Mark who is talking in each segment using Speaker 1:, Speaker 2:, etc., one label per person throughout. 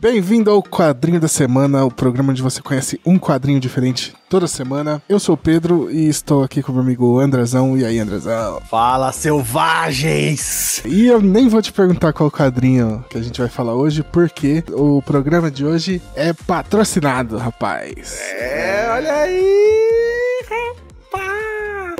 Speaker 1: Bem-vindo ao Quadrinho da Semana, o programa onde você conhece um quadrinho diferente toda semana. Eu sou o Pedro e estou aqui com o meu amigo Andrezão. E aí, Andrezão?
Speaker 2: Fala, selvagens!
Speaker 1: E eu nem vou te perguntar qual quadrinho que a gente vai falar hoje, porque o programa de hoje é patrocinado, rapaz.
Speaker 2: É, olha aí!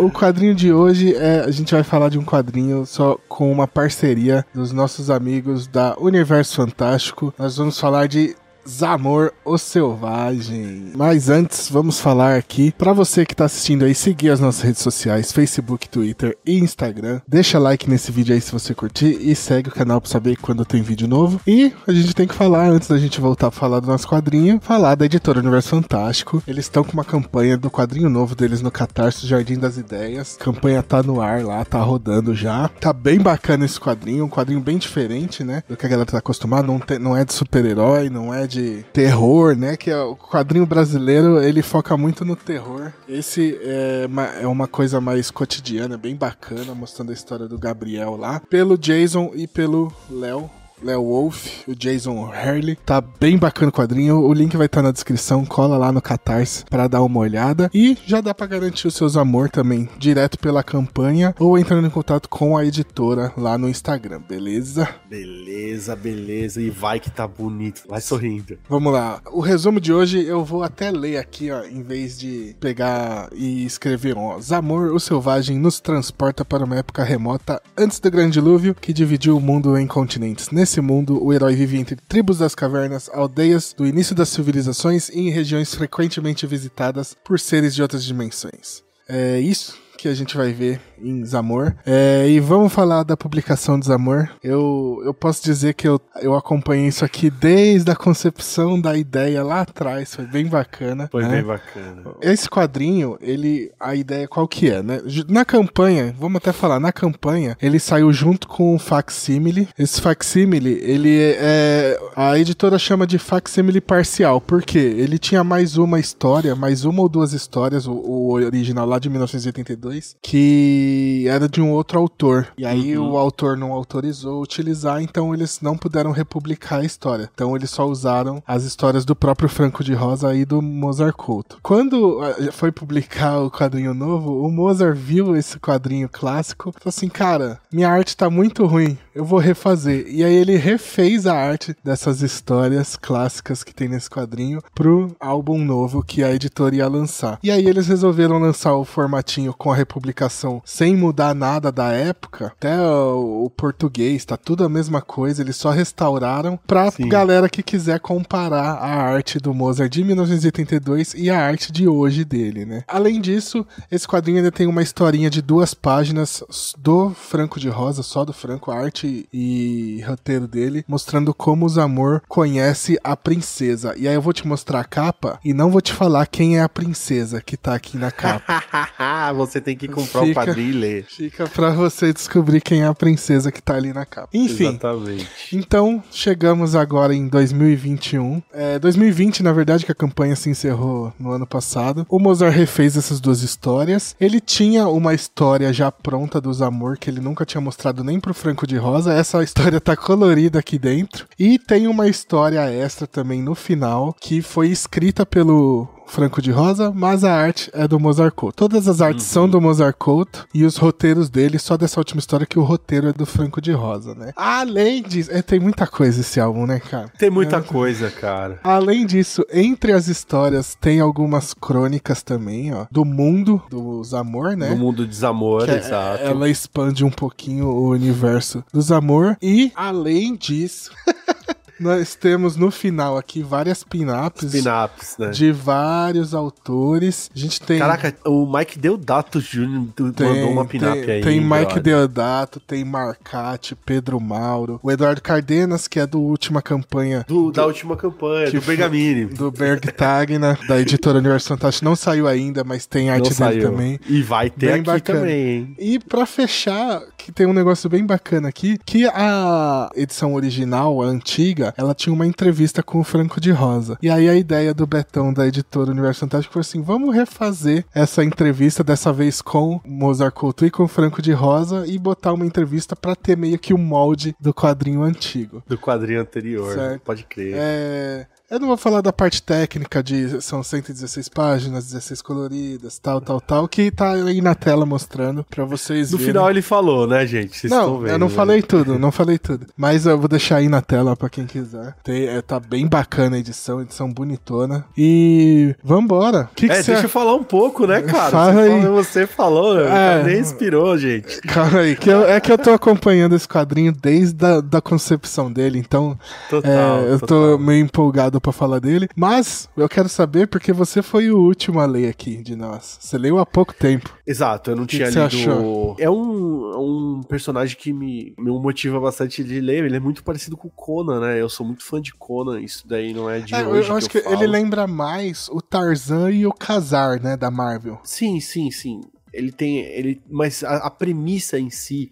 Speaker 1: O quadrinho de hoje é. A gente vai falar de um quadrinho só com uma parceria dos nossos amigos da Universo Fantástico. Nós vamos falar de Zamor o Selvagem. Mas antes, vamos falar aqui para você que tá assistindo aí, seguir as nossas redes sociais, Facebook, Twitter e Instagram. Deixa like nesse vídeo aí se você curtir e segue o canal para saber quando tem vídeo novo. E a gente tem que falar antes da gente voltar a falar do nosso quadrinho, falar da editora Universo Fantástico. Eles estão com uma campanha do quadrinho novo deles no Catarse Jardim das Ideias. A campanha tá no ar lá, tá rodando já. Tá bem bacana esse quadrinho, um quadrinho bem diferente, né, do que a galera tá acostumada, não, não é de super-herói, não é de de terror, né? Que é o quadrinho brasileiro, ele foca muito no terror. Esse é uma, é uma coisa mais cotidiana, bem bacana, mostrando a história do Gabriel lá, pelo Jason e pelo Léo. Léo Wolf, o Jason Hurley. Tá bem bacana o quadrinho. O link vai estar tá na descrição. Cola lá no Catarse para dar uma olhada. E já dá para garantir os seus amor também, direto pela campanha ou entrando em contato com a editora lá no Instagram, beleza?
Speaker 2: Beleza, beleza. E vai que tá bonito. Vai sorrindo.
Speaker 1: Vamos lá. O resumo de hoje eu vou até ler aqui, ó, em vez de pegar e escrever, ó. Zamor, o selvagem, nos transporta para uma época remota antes do grande dilúvio que dividiu o mundo em continentes. Nesse Nesse mundo, o herói vive entre tribos das cavernas, aldeias do início das civilizações e em regiões frequentemente visitadas por seres de outras dimensões. É isso que a gente vai ver em Zamor. É, e vamos falar da publicação de Zamor. Eu, eu posso dizer que eu, eu acompanhei isso aqui desde a concepção da ideia lá atrás. Foi bem bacana.
Speaker 2: Foi
Speaker 1: né?
Speaker 2: bem bacana.
Speaker 1: Esse quadrinho, ele. A ideia qual que é, né? Na campanha, vamos até falar, na campanha, ele saiu junto com o facsimile. Esse facsimile, ele é. A editora chama de facsimile parcial. Por quê? Ele tinha mais uma história, mais uma ou duas histórias, o, o original lá de 1982, que era de um outro autor. E aí uhum. o autor não autorizou utilizar, então eles não puderam republicar a história. Então eles só usaram as histórias do próprio Franco de Rosa e do Mozart Couto. Quando ah, foi publicar o quadrinho novo, o Mozart viu esse quadrinho clássico e falou assim: Cara, minha arte tá muito ruim, eu vou refazer. E aí ele refez a arte dessas histórias clássicas que tem nesse quadrinho pro álbum novo que a editora ia lançar. E aí eles resolveram lançar o formatinho com a republicação sem mudar nada da época, até o, o português, tá tudo a mesma coisa, eles só restauraram pra Sim. galera que quiser comparar a arte do Mozart de 1982 e a arte de hoje dele, né? Além disso, esse quadrinho ainda tem uma historinha de duas páginas do Franco de Rosa, só do Franco, arte e roteiro dele, mostrando como o Zamor conhece a princesa. E aí eu vou te mostrar a capa e não vou te falar quem é a princesa que tá aqui na capa.
Speaker 2: Você tem que comprar o quadrinho e ler.
Speaker 1: Fica pra você descobrir quem é a princesa que tá ali na capa. Enfim.
Speaker 2: Exatamente.
Speaker 1: Então, chegamos agora em 2021. É, 2020, na verdade, que a campanha se encerrou no ano passado. O Mozart refez essas duas histórias. Ele tinha uma história já pronta dos Amor que ele nunca tinha mostrado nem pro Franco de Rosa. Essa história tá colorida aqui dentro. E tem uma história extra também no final que foi escrita pelo Franco de Rosa, mas a arte é do Mozart Couto. Todas as artes uhum. são do Mozart Couto e os roteiros dele, só dessa última história que o roteiro é do Franco de Rosa, né? Além disso, é, tem muita coisa esse álbum, né, cara?
Speaker 2: Tem muita é, coisa, cara.
Speaker 1: Além disso, entre as histórias tem algumas crônicas também, ó, do mundo dos amor, né?
Speaker 2: Do mundo dos amor,
Speaker 1: é,
Speaker 2: exato.
Speaker 1: Ela expande um pouquinho o universo dos amor e além disso Nós temos no final aqui várias pin-ups.
Speaker 2: Pin-ups, né?
Speaker 1: De vários autores. A gente tem.
Speaker 2: Caraca, o Mike Deodato Jr. mandou uma pin-up aí.
Speaker 1: Tem Mike brother. Deodato, tem Marcati, Pedro Mauro, o Eduardo Cardenas, que é do última campanha.
Speaker 2: Do, do da última campanha, do Bergamini.
Speaker 1: Do Bergtagna, da editora Universo Fantástico. Não saiu ainda, mas tem arte Não dele saiu. também.
Speaker 2: E vai ter bem aqui bacana. também, hein?
Speaker 1: E pra fechar, que tem um negócio bem bacana aqui, que a edição original, a antiga, ela tinha uma entrevista com o Franco de Rosa. E aí a ideia do Betão da editora Universo Fantástico foi assim: vamos refazer essa entrevista, dessa vez com Mozart Couto e com o Franco de Rosa, e botar uma entrevista para ter meio que o molde do quadrinho antigo.
Speaker 2: Do quadrinho anterior, certo. pode crer.
Speaker 1: É, eu não vou falar da parte técnica de são 116 páginas, 16 coloridas, tal, tal, tal, que tá aí na tela mostrando para vocês
Speaker 2: No verem. final ele falou, né, gente?
Speaker 1: Vocês não, vendo, eu não né? falei tudo, não falei tudo. Mas eu vou deixar aí na tela para quem quiser. Tem, é, tá bem bacana a edição, edição bonitona. E vambora.
Speaker 2: Que que é, deixa eu falar um pouco, né, cara? Fala você, aí. Falou, você falou, é, nem inspirou, gente.
Speaker 1: Calma aí, que eu, é que eu tô acompanhando esse quadrinho desde a da concepção dele, então total, é, eu total. tô meio empolgado para falar dele, mas eu quero saber porque você foi o último a ler aqui de nós. Você leu há pouco tempo.
Speaker 2: Exato, eu não que tinha que lido. Achou? É um, um personagem que me, me motiva bastante de ler. Ele é muito parecido com o Conan, né? Eu sou muito fã de Conan, isso daí não é de é, hoje.
Speaker 1: Eu acho que, que eu ele lembra mais o Tarzan e o Kazar, né, da Marvel.
Speaker 2: Sim, sim, sim. Ele tem. Ele, mas a, a premissa em si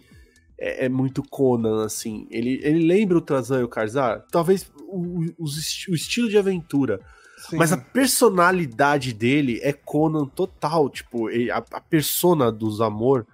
Speaker 2: é, é, muito Conan, assim. Ele, ele lembra o Tarzan e o Karzar? Talvez o, o, o estilo de aventura. Sim. Mas a personalidade dele é Conan total. Tipo, ele, a, a persona dos Amor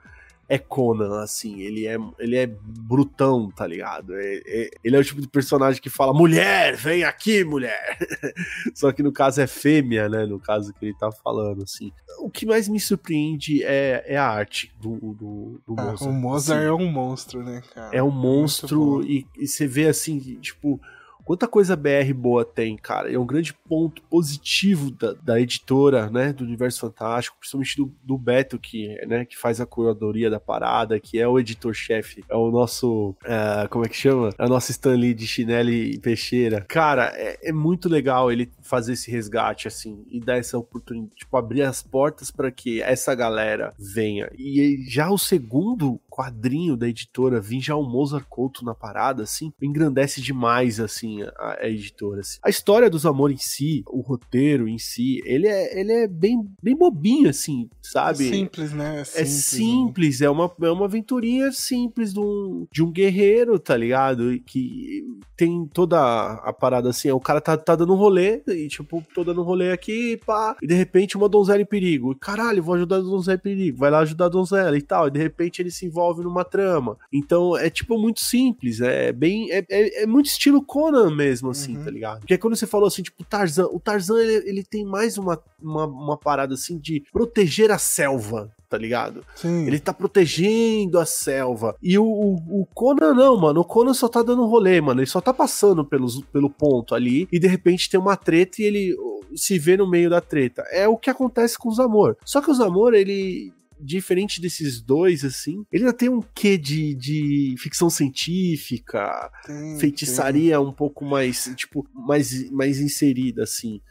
Speaker 2: é Conan, assim, ele é, ele é brutão, tá ligado? É, é, ele é o tipo de personagem que fala, mulher, vem aqui, mulher! Só que no caso é fêmea, né? No caso que ele tá falando, assim. O que mais me surpreende é, é a arte do, do, do ah, Mozart.
Speaker 1: O Mozart assim, é um monstro, né, cara?
Speaker 2: É um monstro e, e você vê, assim, tipo Quanta coisa BR boa tem, cara. É um grande ponto positivo da, da editora, né? Do Universo Fantástico, principalmente do, do Beto, que, né, que faz a curadoria da parada, que é o editor-chefe. É o nosso. Uh, como é que chama? É o nosso Stanley de Chinelli e Peixeira. Cara, é, é muito legal ele fazer esse resgate, assim, e dar essa oportunidade, tipo, abrir as portas para que essa galera venha. E já o segundo quadrinho da editora vir já o Mozart Couto na parada, assim, engrandece demais, assim, a, a editora. Assim. A história dos amor em si, o roteiro em si, ele é, ele é bem, bem bobinho, assim, sabe?
Speaker 1: É simples, né?
Speaker 2: É, é simples, é, simples né? é, uma, é uma aventurinha simples de um, de um guerreiro, tá ligado? Que tem toda a parada assim, o cara tá, tá dando um rolê, e tipo, tô dando um rolê aqui, pá, e de repente uma donzela em perigo. Caralho, vou ajudar a donzela em perigo. Vai lá ajudar a donzela e tal. E de repente ele se envolve numa trama. Então é tipo muito simples, é bem. É, é, é muito estilo Conan mesmo, assim, uhum. tá ligado? Porque quando você falou assim, tipo, Tarzan, o Tarzan ele, ele tem mais uma, uma, uma parada assim de proteger a selva, tá ligado? Sim. Ele tá protegendo a selva. E o, o, o, Conan não, mano. O Conan só tá dando rolê, mano. Ele só tá passando pelos, pelo ponto ali e de repente tem uma treta e ele se vê no meio da treta. É o que acontece com os Amor. Só que os Amor, ele diferente desses dois, assim, ele ainda tem um quê de, de ficção científica, sim, feitiçaria sim. um pouco mais, tipo, mais, mais inserida, assim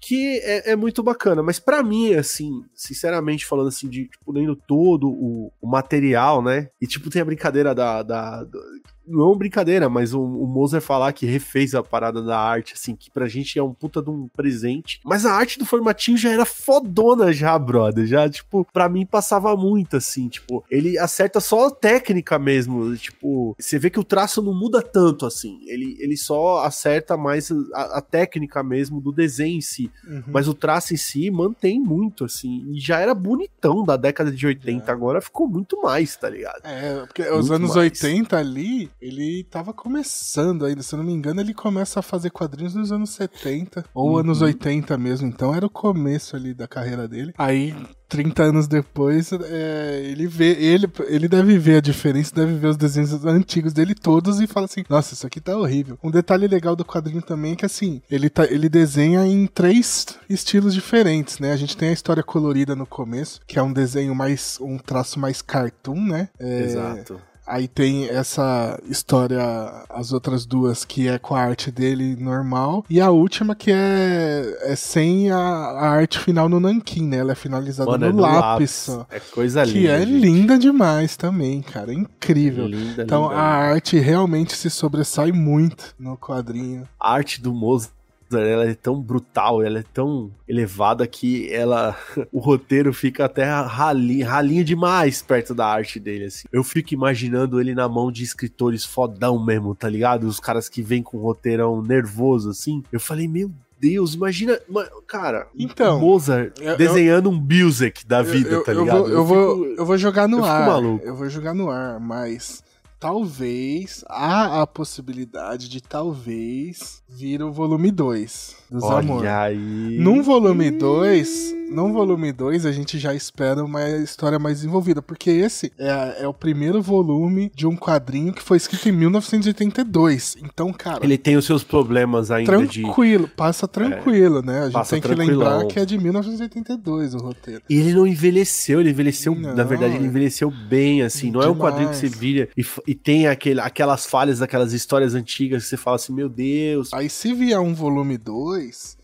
Speaker 2: que é, é, muito bacana. Mas para mim, assim, sinceramente falando assim, de tipo, lendo todo o, o, material, né? E tipo, tem a brincadeira da. da, da não é uma brincadeira, mas o, o Moser falar que refez a parada da arte, assim, que pra gente é um puta de um presente. Mas a arte do formatinho já era fodona já, brother. Já, tipo, pra mim passava muito, assim, tipo, ele acerta só a técnica mesmo. Tipo, você vê que o traço não muda tanto, assim. Ele, ele só acerta mais a, a técnica mesmo do desenho em si. Uhum. Mas o traço em si mantém muito, assim. E já era bonitão da década de 80, é. agora ficou muito mais, tá ligado?
Speaker 1: É, porque muito os anos mais. 80 ali, ele tava começando ainda, se eu não me engano, ele começa a fazer quadrinhos nos anos 70 ou uhum. anos 80 mesmo, então era o começo ali da carreira dele. Aí 30 anos depois, é, ele vê, ele, ele deve ver a diferença, deve ver os desenhos antigos dele todos e fala assim: Nossa, isso aqui tá horrível. Um detalhe legal do quadrinho também é que assim, ele, tá, ele desenha em três estilos diferentes, né? A gente tem a história colorida no começo, que é um desenho mais. um traço mais cartoon, né? É,
Speaker 2: Exato.
Speaker 1: Aí tem essa história, as outras duas, que é com a arte dele normal. E a última que é, é sem a, a arte final no nanquim, né? Ela é finalizada Mano, no, é lápis. lápis.
Speaker 2: É coisa
Speaker 1: linda.
Speaker 2: Que
Speaker 1: é gente. linda demais também, cara. É incrível. Linda, então linda, a arte realmente se sobressai muito no quadrinho.
Speaker 2: A arte do Mozart ela é tão brutal, ela é tão elevada que ela o roteiro fica até ralinho, ralinho demais perto da arte dele assim. Eu fico imaginando ele na mão de escritores fodão mesmo, tá ligado? Os caras que vêm com um roteirão nervoso assim. Eu falei, meu Deus, imagina, cara,
Speaker 1: então,
Speaker 2: Mozart eu, desenhando eu, um music da vida,
Speaker 1: eu,
Speaker 2: tá ligado?
Speaker 1: Eu vou, eu, vou, eu vou jogar no ar. Maluco. Eu vou jogar no ar, mas talvez há a possibilidade de talvez vir o volume 2 dos
Speaker 2: Olha
Speaker 1: Amor.
Speaker 2: Aí.
Speaker 1: Num volume 2, num volume 2 a gente já espera uma história mais desenvolvida, porque esse é, é o primeiro volume de um quadrinho que foi escrito em 1982. Então, cara,
Speaker 2: ele tem os seus problemas ainda
Speaker 1: tranquilo, de... passa tranquilo, é, né? A gente tem que lembrar que é de 1982 o roteiro.
Speaker 2: E ele não envelheceu, ele envelheceu, não, na verdade, ele envelheceu bem assim, não demais. é um quadrinho que você vira e, e tem aquele, aquelas falhas daquelas histórias antigas que você fala assim, meu Deus.
Speaker 1: Aí se vier um volume 2,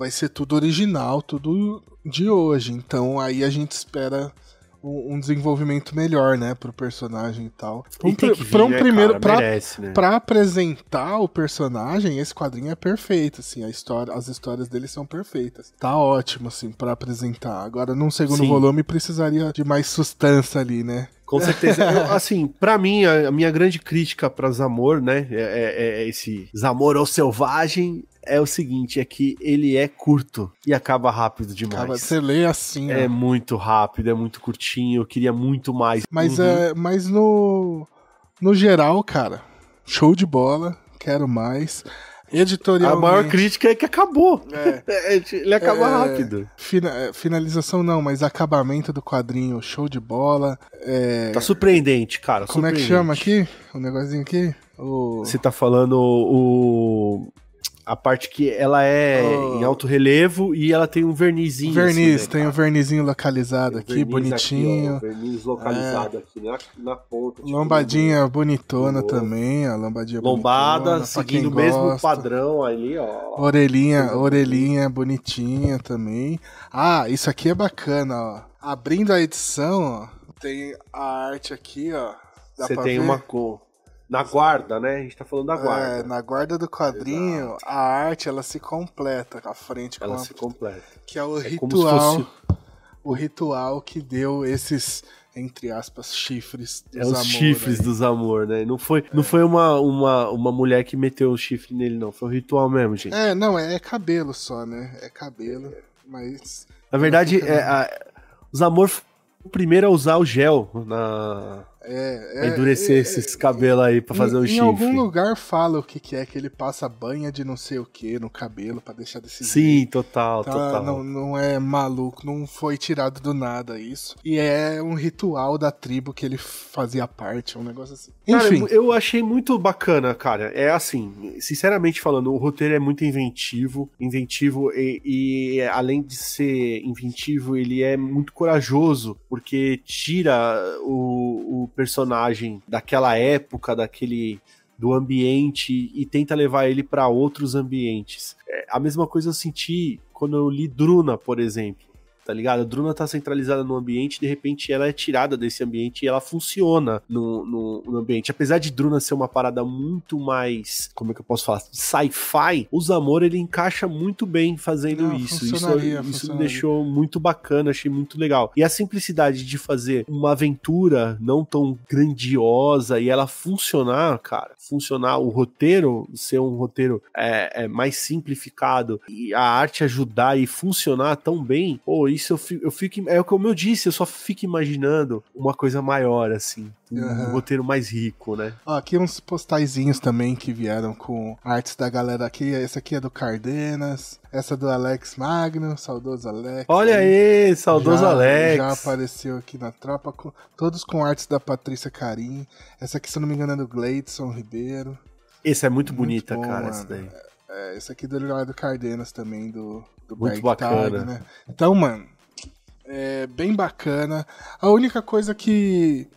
Speaker 1: vai ser tudo original, tudo de hoje. Então aí a gente espera um desenvolvimento melhor, né, pro personagem e tal.
Speaker 2: Pra um, um né, primeiro, merece, né?
Speaker 1: pra apresentar o personagem, esse quadrinho é perfeito, assim, a história, as histórias dele são perfeitas. Tá ótimo, assim, para apresentar. Agora, num segundo Sim. volume, precisaria de mais sustância ali, né?
Speaker 2: Com certeza. Eu, assim, para mim, a, a, minha grande crítica para Zamor, né, é, é, é, esse Zamor ao selvagem, é o seguinte, é que ele é curto e acaba rápido demais. Acaba,
Speaker 1: você lê assim,
Speaker 2: É ó. muito rápido, é muito curtinho, eu queria muito mais.
Speaker 1: Mas, uhum. é, mas no, no geral, cara, show de bola, quero mais. Editorialmente.
Speaker 2: A maior crítica é que acabou. É. é ele acaba é, rápido.
Speaker 1: Fina, é, finalização não, mas acabamento do quadrinho, show de bola. É...
Speaker 2: Tá surpreendente, cara.
Speaker 1: Como
Speaker 2: surpreendente.
Speaker 1: é que chama aqui? O negocinho aqui? O...
Speaker 2: Você tá falando o a parte que ela é oh. em alto relevo e ela tem um vernizinho.
Speaker 1: Verniz, assim, né, tem um vernizinho localizado aqui, verniz bonitinho.
Speaker 2: Aqui, ó, verniz localizado é. aqui na, na ponta.
Speaker 1: Tipo, lombadinha bonitona também, a lombadinha
Speaker 2: Lombada,
Speaker 1: bonitona,
Speaker 2: seguindo o mesmo padrão ali, ó.
Speaker 1: Orelhinha, orelhinha bonitinha também. Ah, isso aqui é bacana, ó. Abrindo a edição, ó, tem a arte aqui, ó.
Speaker 2: Você tem ver? uma cor na guarda, né? A gente tá falando da guarda. É,
Speaker 1: na guarda do quadrinho, Exato. a arte ela se completa a frente
Speaker 2: ela
Speaker 1: com a...
Speaker 2: se completa.
Speaker 1: Que é o é ritual. Fosse... O ritual que deu esses entre aspas, chifres
Speaker 2: dos É os amor, chifres aí. dos amor, né? Não foi, é. não foi uma, uma, uma mulher que meteu o chifre nele, não. Foi um ritual mesmo, gente.
Speaker 1: É, não, é, é cabelo só, né? É cabelo, mas...
Speaker 2: Na verdade, é, a, os amor o primeiro a usar o gel na,
Speaker 1: é, é,
Speaker 2: endurecer é, esses cabelos aí pra fazer
Speaker 1: em,
Speaker 2: o chifre. Em
Speaker 1: algum lugar fala o que, que é que ele passa banha de não sei o que no cabelo para deixar desse
Speaker 2: Sim, jeito. total, tá, total.
Speaker 1: Não, não é maluco, não foi tirado do nada isso. E é um ritual da tribo que ele fazia parte, um negócio assim. Enfim.
Speaker 2: Cara, eu achei muito bacana, cara. É assim, sinceramente falando, o roteiro é muito inventivo, inventivo e, e além de ser inventivo, ele é muito corajoso, porque tira o, o personagem daquela época, daquele do ambiente e tenta levar ele para outros ambientes. É, a mesma coisa eu senti quando eu li Druna, por exemplo tá ligado? A Druna tá centralizada no ambiente, de repente ela é tirada desse ambiente e ela funciona no, no, no ambiente. Apesar de Druna ser uma parada muito mais, como é que eu posso falar, sci-fi, o Zamor ele encaixa muito bem fazendo Não, isso. Isso, isso me deixou muito bacana, achei muito legal. E a simplicidade de fazer uma aventura não tão grandiosa e ela funcionar, cara, funcionar o roteiro, ser um roteiro é, é mais simplificado e a arte ajudar e funcionar tão bem, pô, isso eu fico, eu fico. É como eu disse, eu só fico imaginando uma coisa maior, assim. Um uhum. roteiro mais rico, né?
Speaker 1: Ó, aqui uns postaizinhos também que vieram com artes da galera aqui. Essa aqui é do Cardenas. Essa é do Alex Magno, saudoso Alex.
Speaker 2: Olha aí, saudoso
Speaker 1: já,
Speaker 2: Alex.
Speaker 1: Já apareceu aqui na tropa, com, todos com artes da Patrícia Carim. Essa aqui, se eu não me engano, é do Gleidson Ribeiro.
Speaker 2: Essa é muito, muito bonita, bom, cara, mano. essa daí.
Speaker 1: É, esse aqui do Leonardo Cardenas também, do, do
Speaker 2: Muito bacana. né?
Speaker 1: Então, mano, é bem bacana. A única coisa que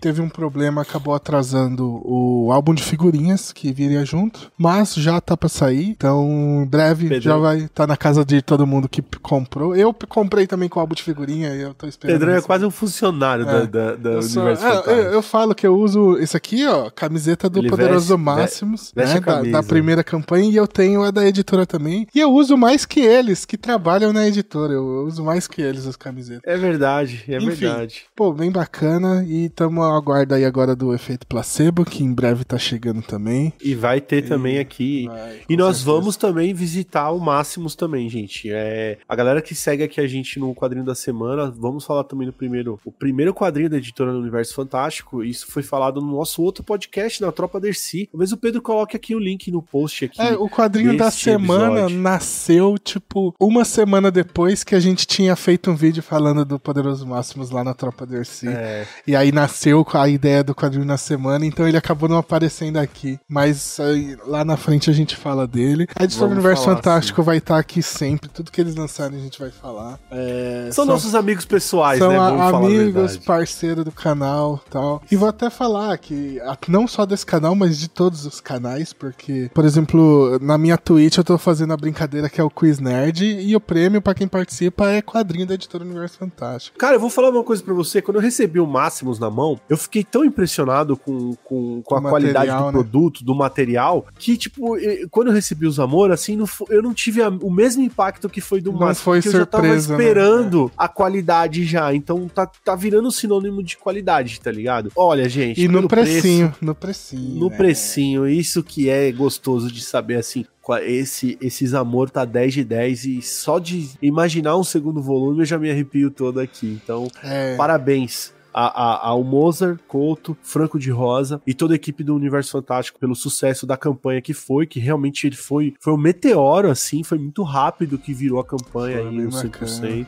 Speaker 1: teve um problema, acabou atrasando o álbum de figurinhas que viria junto, mas já tá pra sair, então em breve Pedro. já vai estar tá na casa de todo mundo que comprou. Eu comprei também com o álbum de figurinha e eu tô esperando.
Speaker 2: Pedro é quase um funcionário é. da, da, da eu Universo
Speaker 1: sou, é, eu, eu, falo que eu uso esse aqui, ó, camiseta do Ele Poderoso veste, Máximos, né, da, da, primeira campanha, e eu tenho a da editora também. E eu uso mais que eles, que trabalham na editora. Eu uso mais que eles as camisetas.
Speaker 2: É verdade, é Enfim, verdade.
Speaker 1: Pô, bem bacana. E tamo aguarda aí agora do efeito placebo, que em breve tá chegando também.
Speaker 2: E vai ter e... também aqui. Vai, e nós certeza. vamos também visitar o Máximos também, gente. É, a galera que segue aqui a gente no quadrinho da semana, vamos falar também no primeiro, o primeiro quadrinho da editora do Universo Fantástico. Isso foi falado no nosso outro podcast, na Tropa Dercy. Talvez o Pedro coloque aqui o link no post aqui.
Speaker 1: É, o quadrinho da semana episódio. nasceu, tipo, uma semana depois que a gente tinha feito um vídeo falando do Poderoso Máximos lá na Tropa Dercy. É. E aí nasceu a ideia do quadrinho na semana, então ele acabou não aparecendo aqui. Mas aí, lá na frente a gente fala dele. A editora Universo Fantástico assim. vai estar tá aqui sempre. Tudo que eles lançarem a gente vai falar.
Speaker 2: É, são, são, nossos amigos pessoais,
Speaker 1: são
Speaker 2: né?
Speaker 1: Vamos amigos, parceiro do canal tal. E vou até falar que não só desse canal, mas de todos os canais, porque, por exemplo, na minha Twitch eu tô fazendo a brincadeira que é o Quiz Nerd e o prêmio para quem participa é quadrinho da editora Universo Fantástico.
Speaker 2: Cara, eu vou falar uma coisa para você. Quando eu recebi o Máximos na mão, eu fiquei tão impressionado com, com, com a material, qualidade do né? produto, do material, que, tipo, quando eu recebi os Amor, assim, não, eu não tive a, o mesmo impacto que foi do
Speaker 1: Máximos. Foi surpresa, eu já tava né?
Speaker 2: esperando né? a qualidade já. Então tá, tá virando sinônimo de qualidade, tá ligado? Olha, gente.
Speaker 1: E no precinho, preço, no precinho.
Speaker 2: No né? precinho, isso que é gostoso de saber, assim esse, esses amor tá 10 de 10 e só de imaginar um segundo volume eu já me arrepio todo aqui. Então, é. parabéns a, a, ao Mozart, Couto, Franco de Rosa e toda a equipe do Universo Fantástico pelo sucesso da campanha que foi, que realmente ele foi, foi um meteoro, assim, foi muito rápido que virou a campanha foi aí, no 100%. Bacana.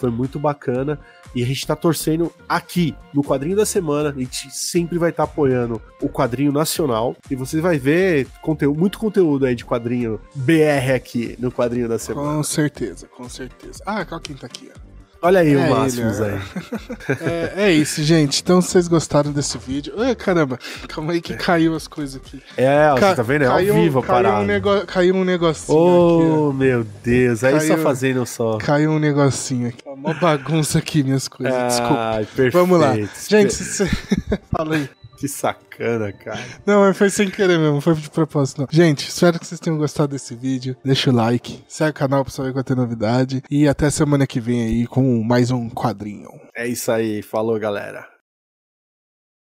Speaker 2: Foi muito bacana. E a gente tá torcendo aqui no quadrinho da semana. A gente sempre vai estar tá apoiando o quadrinho nacional. E você vai ver conteúdo, muito conteúdo aí de quadrinho BR aqui no quadrinho da semana.
Speaker 1: Com certeza, com certeza. Ah, qual quem tá aqui, ó.
Speaker 2: Olha aí é o Máximos
Speaker 1: aí. É, é, isso, gente. Então, vocês gostaram desse vídeo? Ai, caramba, calma aí que caiu as coisas aqui.
Speaker 2: É, Ca você tá vendo? É caiu, ao vivo a
Speaker 1: parada. Um nego... Caiu um negocinho
Speaker 2: oh, aqui. meu Deus. Aí caiu, só fazendo só.
Speaker 1: Caiu um negocinho aqui. Uma bagunça aqui, minhas coisas. Ah, Desculpa.
Speaker 2: Perfeito.
Speaker 1: Vamos lá. Gente, você... fala aí.
Speaker 2: Que sacana, cara.
Speaker 1: Não, foi sem querer mesmo, foi de propósito. Não. Gente, espero que vocês tenham gostado desse vídeo. Deixa o like, segue o canal pra saber quando tem novidade. E até semana que vem aí com mais um quadrinho.
Speaker 2: É isso aí, falou galera.